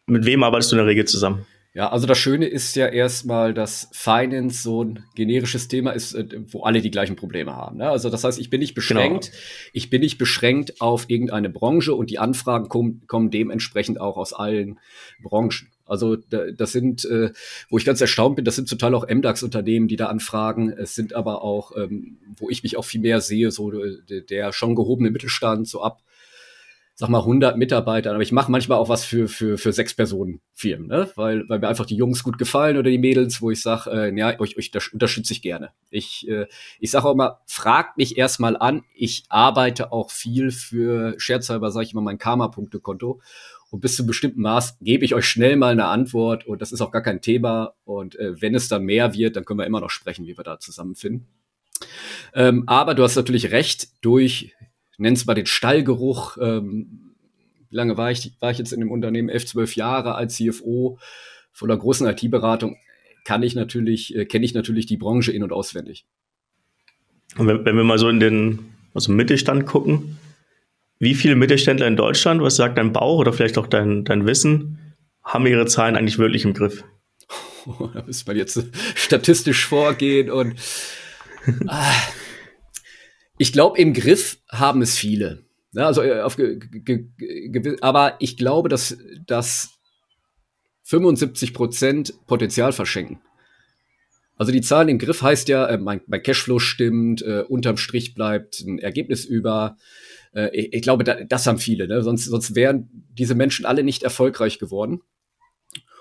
A: mit wem arbeitest du in der Regel zusammen?
B: Ja, also das Schöne ist ja erstmal, dass Finance so ein generisches Thema ist, äh, wo alle die gleichen Probleme haben. Ne? Also das heißt, ich bin nicht genau. beschränkt, genau. ich bin nicht beschränkt auf irgendeine Branche und die Anfragen kommen, kommen dementsprechend auch aus allen Branchen. Also das sind, äh, wo ich ganz erstaunt bin, das sind zum Teil auch MDAX-Unternehmen, die da anfragen. Es sind aber auch, ähm, wo ich mich auch viel mehr sehe, so der, der schon gehobene Mittelstand, so ab sag mal 100 Mitarbeitern, aber ich mache manchmal auch was für für für sechs Personen Firmen, ne? weil weil mir einfach die Jungs gut gefallen oder die Mädels, wo ich sage, äh, ja, euch, euch das unterstütze ich gerne. Ich äh, ich sage auch immer, fragt mich erstmal an. Ich arbeite auch viel für scherzhalber sage ich immer mein Karma Punkte Konto und bis zu bestimmten Maß gebe ich euch schnell mal eine Antwort und das ist auch gar kein Thema und äh, wenn es dann mehr wird, dann können wir immer noch sprechen, wie wir da zusammenfinden. Ähm, aber du hast natürlich recht, durch nenn's mal den Stallgeruch. Ähm, wie lange war ich, war ich jetzt in dem Unternehmen? Elf, zwölf Jahre als CFO von einer großen IT-Beratung. Kann ich natürlich, äh, kenne ich natürlich die Branche in- und auswendig.
A: Und wenn, wenn wir mal so in den also Mittelstand gucken, wie viele Mittelständler in Deutschland, was sagt dein Bauch oder vielleicht auch dein, dein Wissen, haben ihre Zahlen eigentlich wirklich im Griff?
B: da müsste man jetzt statistisch vorgehen und ah, ich glaube, im Griff haben es viele. Ja, also äh, auf aber ich glaube, dass, dass 75 Prozent Potenzial verschenken. Also die Zahlen im Griff heißt ja, äh, mein, mein Cashflow stimmt, äh, unterm Strich bleibt ein Ergebnis über. Äh, ich, ich, glaube, da, das haben viele. Ne? Sonst, sonst wären diese Menschen alle nicht erfolgreich geworden.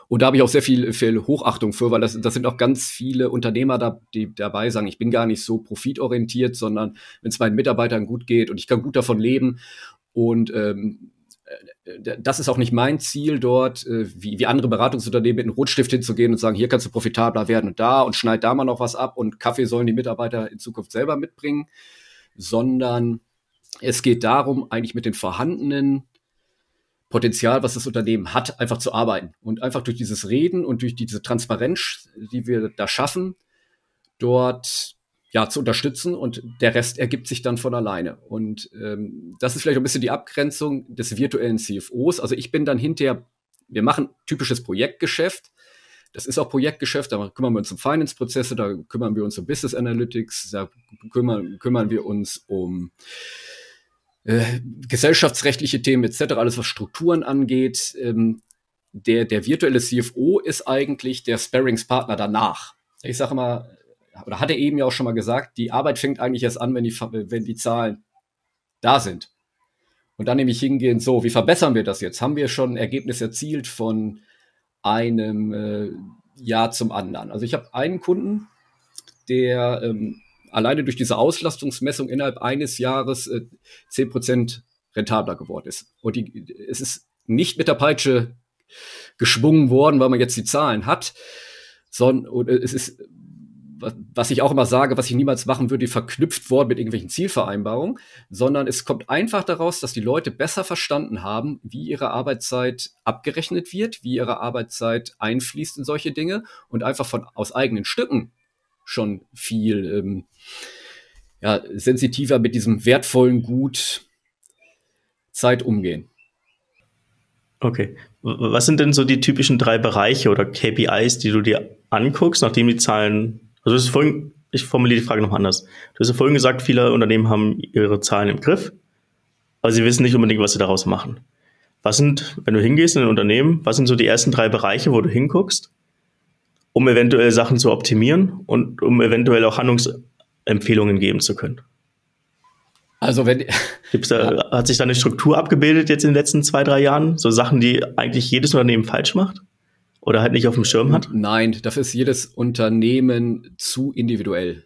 B: Und da habe ich auch sehr viel, viel Hochachtung für, weil das, das sind auch ganz viele Unternehmer da, die dabei sagen, ich bin gar nicht so profitorientiert, sondern wenn es meinen Mitarbeitern gut geht und ich kann gut davon leben. Und ähm, äh, das ist auch nicht mein Ziel dort, äh, wie, wie andere Beratungsunternehmen mit einem Rotstift hinzugehen und sagen, hier kannst du profitabler werden und da und schneid da mal noch was ab und Kaffee sollen die Mitarbeiter in Zukunft selber mitbringen, sondern es geht darum, eigentlich mit den vorhandenen Potenzial, was das Unternehmen hat, einfach zu arbeiten. Und einfach durch dieses Reden und durch diese Transparenz, die wir da schaffen, dort ja zu unterstützen und der Rest ergibt sich dann von alleine. Und ähm, das ist vielleicht ein bisschen die Abgrenzung des virtuellen CFOs. Also ich bin dann hinterher, wir machen typisches Projektgeschäft. Das ist auch Projektgeschäft, da kümmern wir uns um Finance-Prozesse, da kümmern wir uns um Business Analytics, da kümmern, kümmern wir uns um äh, gesellschaftsrechtliche Themen etc., alles was Strukturen angeht. Ähm, der, der virtuelle CFO ist eigentlich der Sparringspartner danach. Ich sage mal, oder hatte eben ja auch schon mal gesagt, die Arbeit fängt eigentlich erst an, wenn die, wenn die Zahlen da sind. Und dann nämlich hingehen, so, wie verbessern wir das jetzt? Haben wir schon ein Ergebnis erzielt von einem äh, Jahr zum anderen? Also ich habe einen Kunden, der ähm, alleine durch diese Auslastungsmessung innerhalb eines Jahres äh, zehn äh, Prozent rentabler geworden ist. Und die, es ist nicht mit der Peitsche geschwungen worden, weil man jetzt die Zahlen hat, sondern äh, es ist, was ich auch immer sage, was ich niemals machen würde, verknüpft worden mit irgendwelchen Zielvereinbarungen, sondern es kommt einfach daraus, dass die Leute besser verstanden haben, wie ihre Arbeitszeit abgerechnet wird, wie ihre Arbeitszeit einfließt in solche Dinge und einfach von aus eigenen Stücken schon viel ähm, ja, sensitiver mit diesem wertvollen Gut Zeit umgehen.
A: Okay. Was sind denn so die typischen drei Bereiche oder KPIs, die du dir anguckst, nachdem die Zahlen, also es ist vorhin, ich formuliere die Frage noch anders. Du hast ja vorhin gesagt, viele Unternehmen haben ihre Zahlen im Griff, aber sie wissen nicht unbedingt, was sie daraus machen. Was sind, wenn du hingehst in ein Unternehmen, was sind so die ersten drei Bereiche, wo du hinguckst, um eventuell Sachen zu optimieren und um eventuell auch Handlungsempfehlungen geben zu können?
B: Also wenn
A: Gibt's da, ja. hat sich da eine Struktur abgebildet jetzt in den letzten zwei, drei Jahren? So Sachen, die eigentlich jedes Unternehmen falsch macht? Oder halt nicht auf dem Schirm hat?
B: Nein, dafür ist jedes Unternehmen zu individuell.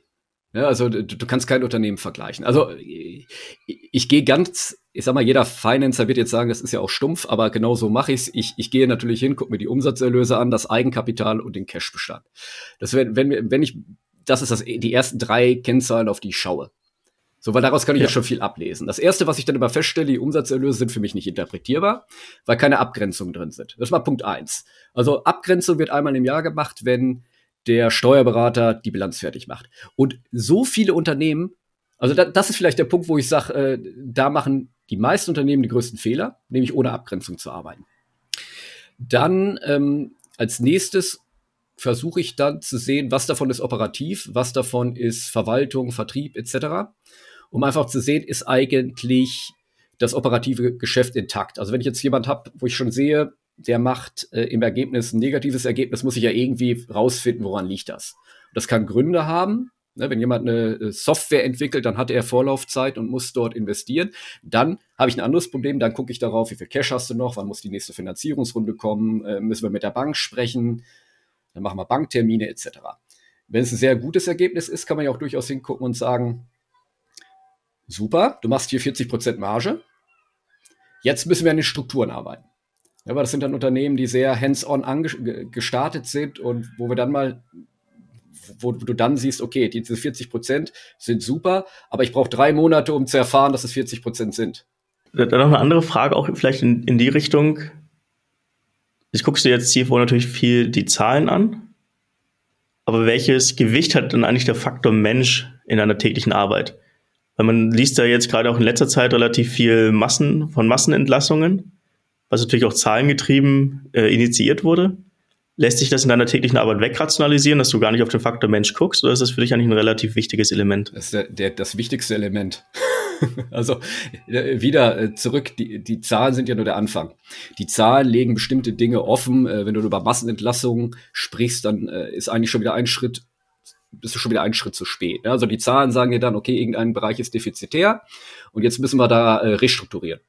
B: Ja, also du, du, kannst kein Unternehmen vergleichen. Also ich, ich gehe ganz, ich sag mal, jeder Financer wird jetzt sagen, das ist ja auch stumpf, aber genau so mache ich's. Ich, ich gehe natürlich hin, gucke mir die Umsatzerlöse an, das Eigenkapital und den Cashbestand. Das wenn, wenn, wenn ich, das ist das, die ersten drei Kennzahlen, auf die ich schaue. So, weil daraus kann ich ja. ja schon viel ablesen. Das erste, was ich dann immer feststelle, die Umsatzerlöse sind für mich nicht interpretierbar, weil keine Abgrenzungen drin sind. Das war Punkt eins. Also Abgrenzung wird einmal im Jahr gemacht, wenn der Steuerberater die Bilanz fertig macht. Und so viele Unternehmen, also da, das ist vielleicht der Punkt, wo ich sage, äh, da machen die meisten Unternehmen die größten Fehler, nämlich ohne Abgrenzung zu arbeiten. Dann ähm, als nächstes versuche ich dann zu sehen, was davon ist operativ, was davon ist Verwaltung, Vertrieb etc um einfach zu sehen, ist eigentlich das operative Geschäft intakt. Also wenn ich jetzt jemand habe, wo ich schon sehe, der macht äh, im Ergebnis ein negatives Ergebnis, muss ich ja irgendwie rausfinden, woran liegt das. Das kann Gründe haben. Ne, wenn jemand eine äh, Software entwickelt, dann hat er Vorlaufzeit und muss dort investieren. Dann habe ich ein anderes Problem. Dann gucke ich darauf, wie viel Cash hast du noch, wann muss die nächste Finanzierungsrunde kommen, äh, müssen wir mit der Bank sprechen, dann machen wir Banktermine etc. Wenn es ein sehr gutes Ergebnis ist, kann man ja auch durchaus hingucken und sagen, super, du machst hier 40% Marge. Jetzt müssen wir an den Strukturen arbeiten. Ja, aber das sind dann Unternehmen, die sehr hands-on gestartet sind und wo wir dann mal, wo, du dann siehst, okay, diese 40% sind super, aber ich brauche drei Monate, um zu erfahren, dass es 40% sind.
A: Dann noch eine andere Frage, auch vielleicht in, in die Richtung. Ich guckst du jetzt CFO natürlich viel die Zahlen an, aber welches Gewicht hat denn eigentlich der Faktor Mensch in deiner täglichen Arbeit? Weil man liest ja jetzt gerade auch in letzter Zeit relativ viel Massen von Massenentlassungen, was natürlich auch zahlengetrieben äh, initiiert wurde. Lässt sich das in deiner täglichen Arbeit wegrationalisieren, dass du gar nicht auf den Faktor Mensch guckst, oder ist das für dich eigentlich ein relativ wichtiges Element?
B: Das ist der, der, das wichtigste Element. also äh, wieder äh, zurück, die, die Zahlen sind ja nur der Anfang. Die Zahlen legen bestimmte Dinge offen. Äh, wenn du über Massenentlassungen sprichst, dann ist eigentlich schon wieder ein Schritt bist du schon wieder einen Schritt zu spät. Also die Zahlen sagen dir dann, okay, irgendein Bereich ist defizitär und jetzt müssen wir da restrukturieren.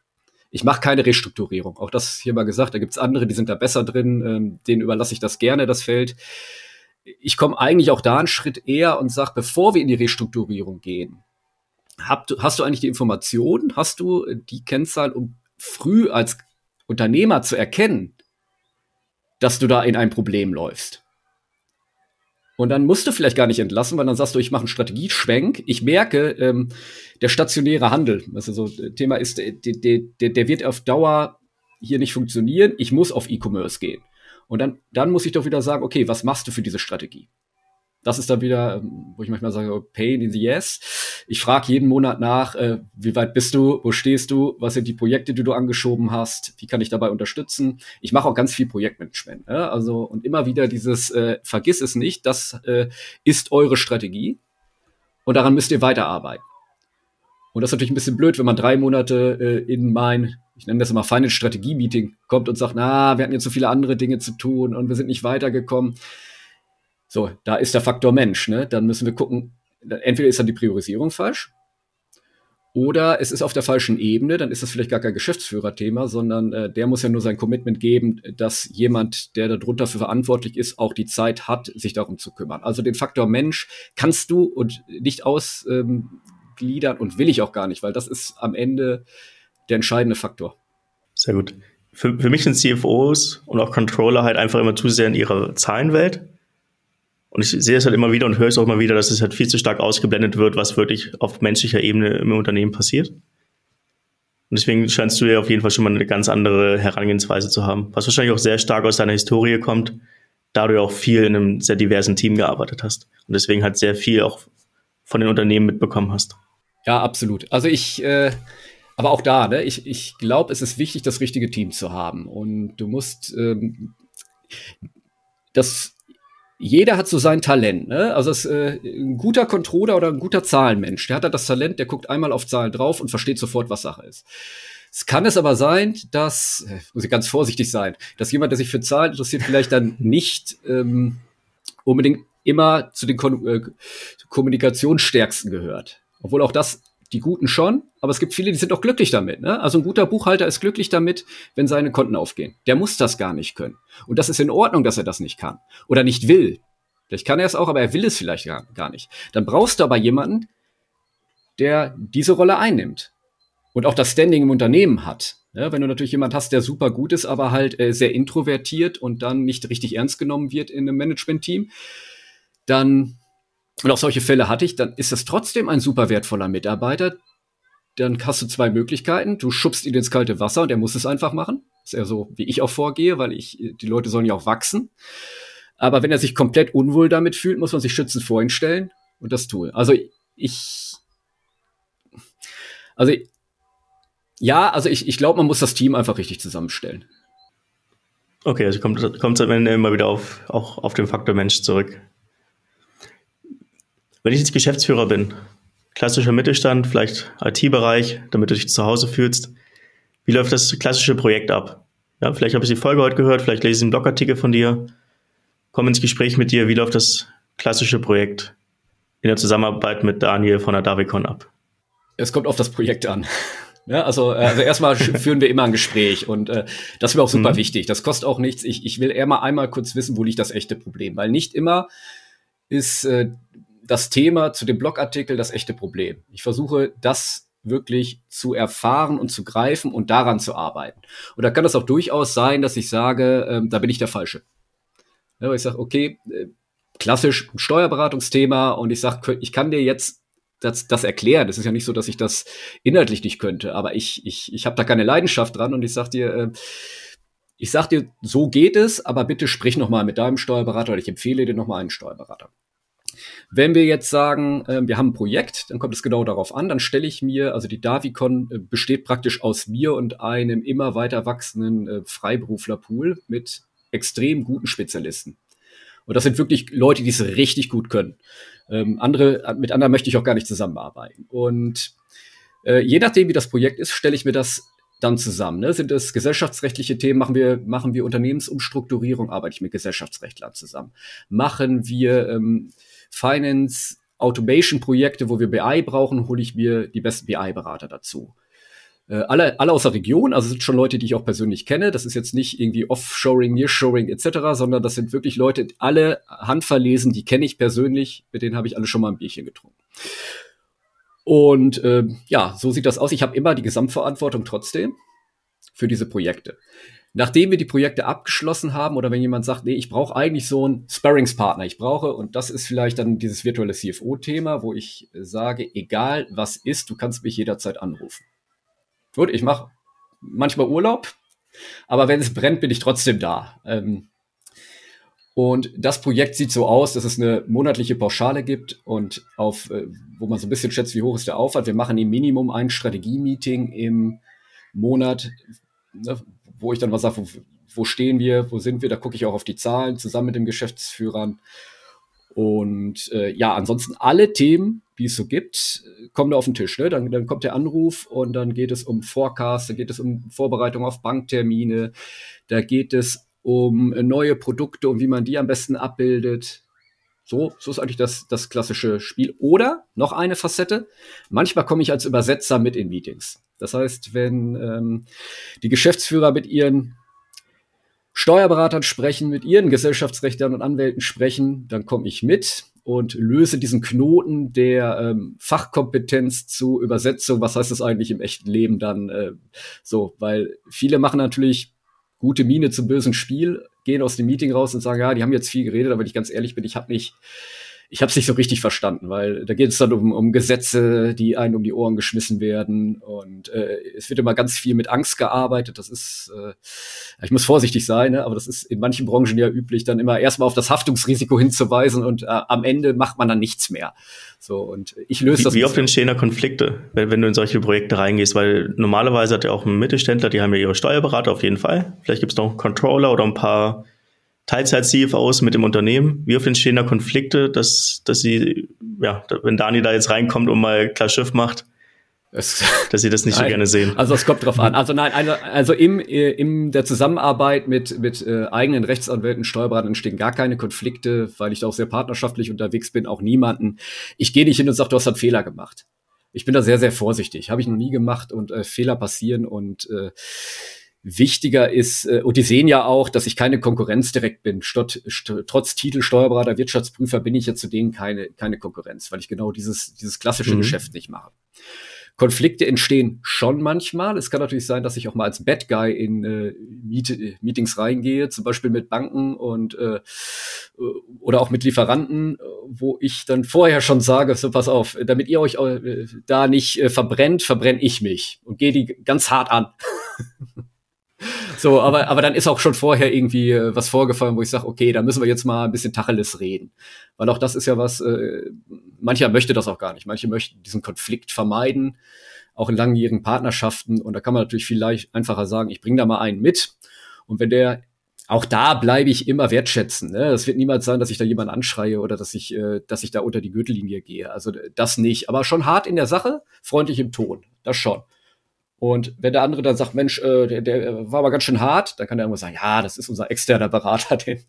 B: Ich mache keine Restrukturierung. Auch das hier mal gesagt, da gibt's andere, die sind da besser drin, ähm, denen überlasse ich das gerne, das Feld. Ich komme eigentlich auch da einen Schritt eher und sage, bevor wir in die Restrukturierung gehen, hab, hast du eigentlich die Information, hast du die Kennzahl, um früh als Unternehmer zu erkennen, dass du da in ein Problem läufst? Und dann musst du vielleicht gar nicht entlassen, weil dann sagst du, ich mache einen Strategieschwenk. Ich merke, ähm, der stationäre Handel, also so äh, Thema ist, der, der, der, der wird auf Dauer hier nicht funktionieren. Ich muss auf E-Commerce gehen. Und dann, dann muss ich doch wieder sagen, okay, was machst du für diese Strategie? Das ist dann wieder, ähm, wo ich manchmal sage, pain in the yes. Ich frage jeden Monat nach, äh, wie weit bist du, wo stehst du, was sind die Projekte, die du angeschoben hast, wie kann ich dabei unterstützen. Ich mache auch ganz viel Projektmanagement. Ne? Also und immer wieder dieses, äh, vergiss es nicht, das äh, ist eure Strategie und daran müsst ihr weiterarbeiten. Und das ist natürlich ein bisschen blöd, wenn man drei Monate äh, in mein, ich nenne das immer Finance Strategie Meeting kommt und sagt, na, wir hatten jetzt so viele andere Dinge zu tun und wir sind nicht weitergekommen so, da ist der Faktor Mensch, ne? Dann müssen wir gucken, entweder ist dann die Priorisierung falsch oder es ist auf der falschen Ebene, dann ist das vielleicht gar kein Geschäftsführerthema, sondern äh, der muss ja nur sein Commitment geben, dass jemand, der darunter für verantwortlich ist, auch die Zeit hat, sich darum zu kümmern. Also den Faktor Mensch kannst du und nicht ausgliedern ähm, und will ich auch gar nicht, weil das ist am Ende der entscheidende Faktor.
A: Sehr gut. Für, für mich sind CFOs und auch Controller halt einfach immer zu sehr in ihrer Zahlenwelt und ich sehe es halt immer wieder und höre es auch immer wieder, dass es halt viel zu stark ausgeblendet wird, was wirklich auf menschlicher Ebene im Unternehmen passiert. Und deswegen scheinst du ja auf jeden Fall schon mal eine ganz andere Herangehensweise zu haben, was wahrscheinlich auch sehr stark aus deiner Historie kommt, da du ja auch viel in einem sehr diversen Team gearbeitet hast und deswegen halt sehr viel auch von den Unternehmen mitbekommen hast.
B: Ja, absolut. Also ich, äh, aber auch da, ne, ich, ich glaube, es ist wichtig, das richtige Team zu haben und du musst ähm, das jeder hat so sein Talent. Ne? Also es, äh, ein guter Controller oder ein guter Zahlenmensch, der hat da das Talent, der guckt einmal auf Zahlen drauf und versteht sofort, was Sache ist. Es kann es aber sein, dass, äh, muss ich ganz vorsichtig sein, dass jemand, der sich für Zahlen interessiert, vielleicht dann nicht ähm, unbedingt immer zu den Kon äh, Kommunikationsstärksten gehört. Obwohl auch das die Guten schon, aber es gibt viele, die sind auch glücklich damit. Ne? Also ein guter Buchhalter ist glücklich damit, wenn seine Konten aufgehen. Der muss das gar nicht können. Und das ist in Ordnung, dass er das nicht kann oder nicht will. Vielleicht kann er es auch, aber er will es vielleicht gar, gar nicht. Dann brauchst du aber jemanden, der diese Rolle einnimmt und auch das Standing im Unternehmen hat. Ja, wenn du natürlich jemand hast, der super gut ist, aber halt äh, sehr introvertiert und dann nicht richtig ernst genommen wird in einem Management-Team, dann und auch solche Fälle hatte ich, dann ist das trotzdem ein super wertvoller Mitarbeiter. Dann hast du zwei Möglichkeiten. Du schubst ihn ins kalte Wasser und er muss es einfach machen. Das ist ja so, wie ich auch vorgehe, weil ich, die Leute sollen ja auch wachsen. Aber wenn er sich komplett unwohl damit fühlt, muss man sich schützend vor ihn stellen und das tun. Also ich, also ja, also ich, ich glaube, man muss das Team einfach richtig zusammenstellen.
A: Okay, also kommt, kommt es am Ende immer wieder auf, auch auf den Faktor Mensch zurück. Wenn ich jetzt Geschäftsführer bin, klassischer Mittelstand, vielleicht IT-Bereich, damit du dich zu Hause fühlst, wie läuft das klassische Projekt ab? Ja, vielleicht habe ich die Folge heute gehört, vielleicht lese ich einen Blogartikel von dir, komme ins Gespräch mit dir, wie läuft das klassische Projekt in der Zusammenarbeit mit Daniel von der Davicon ab?
B: Es kommt auf das Projekt an. Ja, also, äh, also erstmal führen wir immer ein Gespräch und äh, das wäre auch super mhm. wichtig. Das kostet auch nichts. Ich, ich will eher mal einmal kurz wissen, wo liegt das echte Problem, weil nicht immer ist äh, das Thema zu dem Blogartikel das echte Problem. Ich versuche das wirklich zu erfahren und zu greifen und daran zu arbeiten. Und da kann es auch durchaus sein, dass ich sage, ähm, da bin ich der Falsche. Ja, ich sage, okay, äh, klassisch Steuerberatungsthema und ich sage, ich kann dir jetzt das, das erklären. Das ist ja nicht so, dass ich das inhaltlich nicht könnte, aber ich, ich, ich habe da keine Leidenschaft dran und ich sag dir, äh, ich sag dir, so geht es, aber bitte sprich noch mal mit deinem Steuerberater oder ich empfehle dir noch mal einen Steuerberater. Wenn wir jetzt sagen, äh, wir haben ein Projekt, dann kommt es genau darauf an, dann stelle ich mir, also die Davicon äh, besteht praktisch aus mir und einem immer weiter wachsenden äh, Freiberuflerpool mit extrem guten Spezialisten. Und das sind wirklich Leute, die es richtig gut können. Ähm, andere, mit anderen möchte ich auch gar nicht zusammenarbeiten. Und äh, je nachdem, wie das Projekt ist, stelle ich mir das dann zusammen. Ne? Sind es gesellschaftsrechtliche Themen? Machen wir, machen wir Unternehmensumstrukturierung? Arbeite ich mit Gesellschaftsrechtlern zusammen? Machen wir ähm, Finance, Automation-Projekte, wo wir BI brauchen, hole ich mir die besten BI-Berater dazu. Äh, alle, alle aus der Region, also sind schon Leute, die ich auch persönlich kenne. Das ist jetzt nicht irgendwie Offshoring, Nearshoring etc., sondern das sind wirklich Leute, alle handverlesen, die kenne ich persönlich, mit denen habe ich alle schon mal ein Bierchen getrunken. Und äh, ja, so sieht das aus. Ich habe immer die Gesamtverantwortung trotzdem für diese Projekte nachdem wir die Projekte abgeschlossen haben oder wenn jemand sagt, nee, ich brauche eigentlich so einen Sparringspartner, ich brauche, und das ist vielleicht dann dieses virtuelle CFO-Thema, wo ich sage, egal was ist, du kannst mich jederzeit anrufen. Gut, ich mache manchmal Urlaub, aber wenn es brennt, bin ich trotzdem da. Ähm, und das Projekt sieht so aus, dass es eine monatliche Pauschale gibt und auf, äh, wo man so ein bisschen schätzt, wie hoch ist der Aufwand. Wir machen im Minimum ein Strategie-Meeting im Monat, ne, wo ich dann mal sage, wo, wo stehen wir, wo sind wir, da gucke ich auch auf die Zahlen zusammen mit dem Geschäftsführern. Und äh, ja, ansonsten alle Themen, die es so gibt, kommen da auf den Tisch. Ne? Dann, dann kommt der Anruf und dann geht es um Forecast, da geht es um Vorbereitung auf Banktermine, da geht es um neue Produkte und wie man die am besten abbildet. So, so ist eigentlich das, das klassische Spiel. Oder noch eine Facette. Manchmal komme ich als Übersetzer mit in Meetings. Das heißt, wenn ähm, die Geschäftsführer mit ihren Steuerberatern sprechen, mit ihren Gesellschaftsrechtern und Anwälten sprechen, dann komme ich mit und löse diesen Knoten der ähm, Fachkompetenz zu Übersetzung. Was heißt das eigentlich im echten Leben dann äh, so? Weil viele machen natürlich gute Miene zum bösen Spiel, gehen aus dem Meeting raus und sagen, ja, die haben jetzt viel geredet, aber wenn ich ganz ehrlich bin, ich habe nicht ich habe es nicht so richtig verstanden, weil da geht es dann um, um Gesetze, die einen um die Ohren geschmissen werden und äh, es wird immer ganz viel mit Angst gearbeitet. Das ist, äh, ich muss vorsichtig sein, ne? aber das ist in manchen Branchen ja üblich, dann immer erstmal auf das Haftungsrisiko hinzuweisen und äh, am Ende macht man dann nichts mehr. So und ich löse das.
A: Wie oft entstehen da Konflikte, wenn, wenn du in solche Projekte reingehst? Weil normalerweise hat ja auch ein Mittelständler, die haben ja ihre Steuerberater auf jeden Fall. Vielleicht gibt es noch einen Controller oder ein paar Teilzeit-CFOs mit dem Unternehmen? Wie oft entstehen da Konflikte, dass, dass sie, ja, wenn Dani da jetzt reinkommt und mal klar Schiff macht, es, dass sie das nicht nein, so gerne sehen.
B: Also es kommt drauf an. Also nein, also, im, äh, in der Zusammenarbeit mit, mit äh, eigenen Rechtsanwälten, Steuerberatern entstehen gar keine Konflikte, weil ich da auch sehr partnerschaftlich unterwegs bin, auch niemanden. Ich gehe nicht hin und sage, du hast einen Fehler gemacht. Ich bin da sehr, sehr vorsichtig. Habe ich noch nie gemacht und äh, Fehler passieren und äh, wichtiger ist, äh, und die sehen ja auch, dass ich keine Konkurrenz direkt bin. Stott, st trotz Titel Steuerberater, Wirtschaftsprüfer bin ich ja zu denen keine, keine Konkurrenz, weil ich genau dieses, dieses klassische mhm. Geschäft nicht mache. Konflikte entstehen schon manchmal. Es kann natürlich sein, dass ich auch mal als Bad Guy in äh, Meet Meetings reingehe, zum Beispiel mit Banken und äh, oder auch mit Lieferanten, wo ich dann vorher schon sage, so pass auf, damit ihr euch äh, da nicht äh, verbrennt, verbrenne ich mich und gehe die ganz hart an. So, aber, aber dann ist auch schon vorher irgendwie äh, was vorgefallen, wo ich sage, okay, da müssen wir jetzt mal ein bisschen Tacheles reden. Weil auch das ist ja was, äh, mancher möchte das auch gar nicht. Manche möchten diesen Konflikt vermeiden, auch in langjährigen Partnerschaften. Und da kann man natürlich viel leicht einfacher sagen, ich bringe da mal einen mit. Und wenn der auch da bleibe ich immer wertschätzen. Ne? Es wird niemals sein, dass ich da jemanden anschreie oder dass ich, äh, dass ich da unter die Gürtellinie gehe. Also das nicht. Aber schon hart in der Sache, freundlich im Ton. Das schon. Und wenn der andere dann sagt, Mensch, äh, der, der war aber ganz schön hart, dann kann der irgendwo sagen, ja, das ist unser externer Berater, den,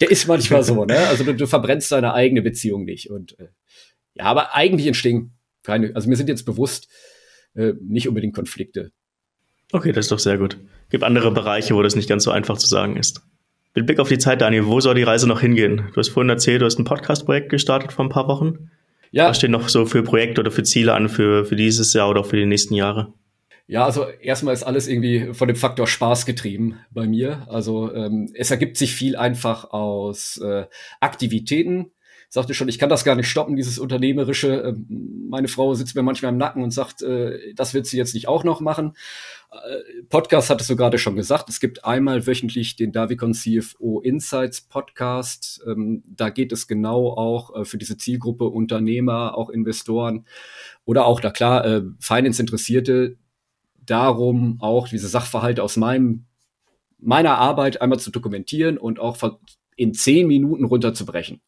B: der ist manchmal so, ne? Also du, du verbrennst deine eigene Beziehung nicht. Und äh, ja, aber eigentlich entstehen keine, also mir sind jetzt bewusst äh, nicht unbedingt Konflikte.
A: Okay, das ist doch sehr gut. Gibt andere Bereiche, wo das nicht ganz so einfach zu sagen ist. Mit Blick auf die Zeit, Daniel, wo soll die Reise noch hingehen? Du hast vorhin erzählt, du hast ein Podcast-Projekt gestartet vor ein paar Wochen. Ja. Was stehen noch so für Projekte oder für Ziele an für, für dieses Jahr oder für die nächsten Jahre?
B: Ja, also erstmal ist alles irgendwie von dem Faktor Spaß getrieben bei mir. Also ähm, es ergibt sich viel einfach aus äh, Aktivitäten. Ich sagte schon, ich kann das gar nicht stoppen, dieses Unternehmerische. Ähm, meine Frau sitzt mir manchmal im Nacken und sagt, äh, das wird sie jetzt nicht auch noch machen. Äh, Podcast hattest du gerade schon gesagt. Es gibt einmal wöchentlich den Davicon CFO Insights Podcast. Ähm, da geht es genau auch äh, für diese Zielgruppe Unternehmer, auch Investoren oder auch, da klar, äh, Finance-Interessierte darum, auch diese Sachverhalte aus meinem, meiner Arbeit einmal zu dokumentieren und auch in zehn Minuten runterzubrechen.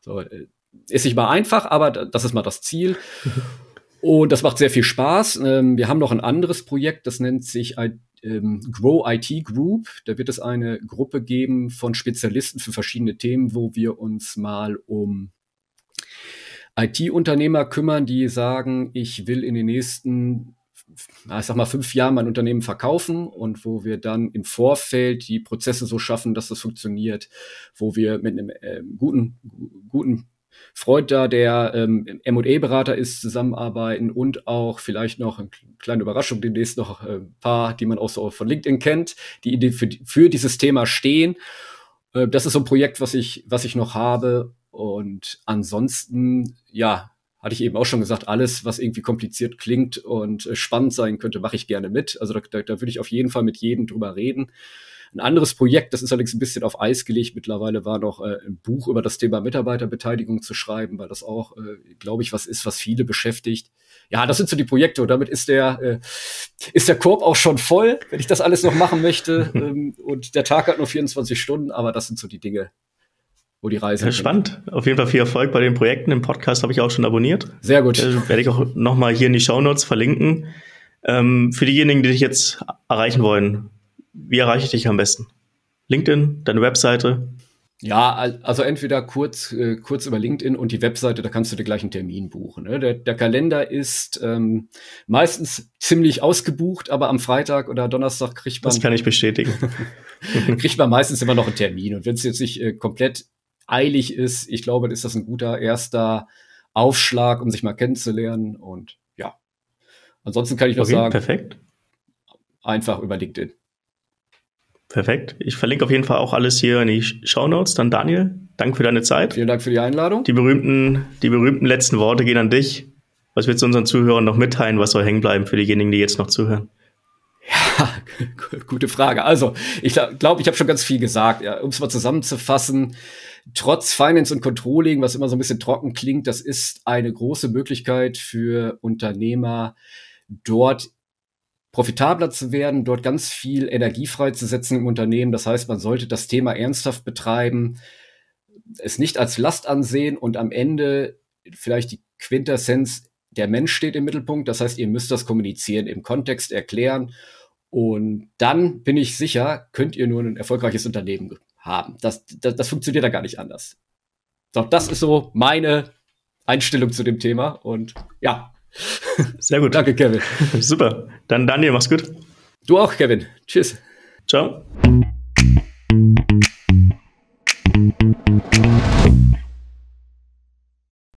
B: So, äh, ist nicht mal einfach, aber das ist mal das Ziel. Und das macht sehr viel Spaß. Ähm, wir haben noch ein anderes Projekt, das nennt sich ähm, Grow IT Group. Da wird es eine Gruppe geben von Spezialisten für verschiedene Themen, wo wir uns mal um IT-Unternehmer kümmern, die sagen, ich will in den nächsten, ich sag mal, fünf Jahren mein Unternehmen verkaufen und wo wir dann im Vorfeld die Prozesse so schaffen, dass das funktioniert, wo wir mit einem äh, guten, guten Freund da, der ähm, M&A-Berater ist, zusammenarbeiten und auch vielleicht noch eine kleine Überraschung demnächst noch ein äh, paar, die man auch so von LinkedIn kennt, die für, für dieses Thema stehen. Äh, das ist so ein Projekt, was ich, was ich noch habe. Und ansonsten, ja, hatte ich eben auch schon gesagt, alles, was irgendwie kompliziert klingt und äh, spannend sein könnte, mache ich gerne mit. Also da, da, da würde ich auf jeden Fall mit jedem drüber reden. Ein anderes Projekt, das ist allerdings ein bisschen auf Eis gelegt mittlerweile, war noch äh, ein Buch über das Thema Mitarbeiterbeteiligung zu schreiben, weil das auch, äh, glaube ich, was ist, was viele beschäftigt. Ja, das sind so die Projekte und damit ist der, äh, ist der Korb auch schon voll, wenn ich das alles noch machen möchte. ähm, und der Tag hat nur 24 Stunden, aber das sind so die Dinge, wo die Reise.
A: Ja, spannend. Auf jeden Fall viel Erfolg bei den Projekten. Im Podcast habe ich auch schon abonniert.
B: Sehr gut.
A: Äh, werde ich auch nochmal hier in die Show Notes verlinken. Ähm, für diejenigen, die dich jetzt erreichen wollen, wie erreiche ich dich am besten? LinkedIn, deine Webseite?
B: Ja, also entweder kurz, äh, kurz über LinkedIn und die Webseite, da kannst du dir gleich einen Termin buchen. Ne? Der, der Kalender ist ähm, meistens ziemlich ausgebucht, aber am Freitag oder Donnerstag kriegt man.
A: Das kann ich bestätigen.
B: kriegt man meistens immer noch einen Termin. Und wenn es jetzt nicht äh, komplett eilig ist, ich glaube, ist das ein guter erster Aufschlag, um sich mal kennenzulernen. Und ja. Ansonsten kann ich noch okay, sagen.
A: Perfekt.
B: Einfach über LinkedIn.
A: Perfekt. Ich verlinke auf jeden Fall auch alles hier in die Show Notes. Dann Daniel, danke für deine Zeit.
B: Vielen Dank für die Einladung.
A: Die berühmten, die berühmten letzten Worte gehen an dich. Was willst du unseren Zuhörern noch mitteilen? Was soll hängen bleiben für diejenigen, die jetzt noch zuhören?
B: Ja, gute Frage. Also, ich glaube, ich habe schon ganz viel gesagt. Ja, um es mal zusammenzufassen, trotz Finance und Controlling, was immer so ein bisschen trocken klingt, das ist eine große Möglichkeit für Unternehmer, dort profitabler zu werden, dort ganz viel Energie freizusetzen im Unternehmen. Das heißt, man sollte das Thema ernsthaft betreiben, es nicht als Last ansehen und am Ende vielleicht die Quintessenz, der Mensch steht im Mittelpunkt. Das heißt, ihr müsst das kommunizieren, im Kontext erklären. Und dann bin ich sicher, könnt ihr nur ein erfolgreiches Unternehmen haben. Das, das, das funktioniert da gar nicht anders. Doch das ist so meine Einstellung zu dem Thema. Und ja.
A: Sehr gut.
B: Danke, Kevin.
A: Super. Dann Daniel, mach's gut.
B: Du auch, Kevin. Tschüss.
A: Ciao.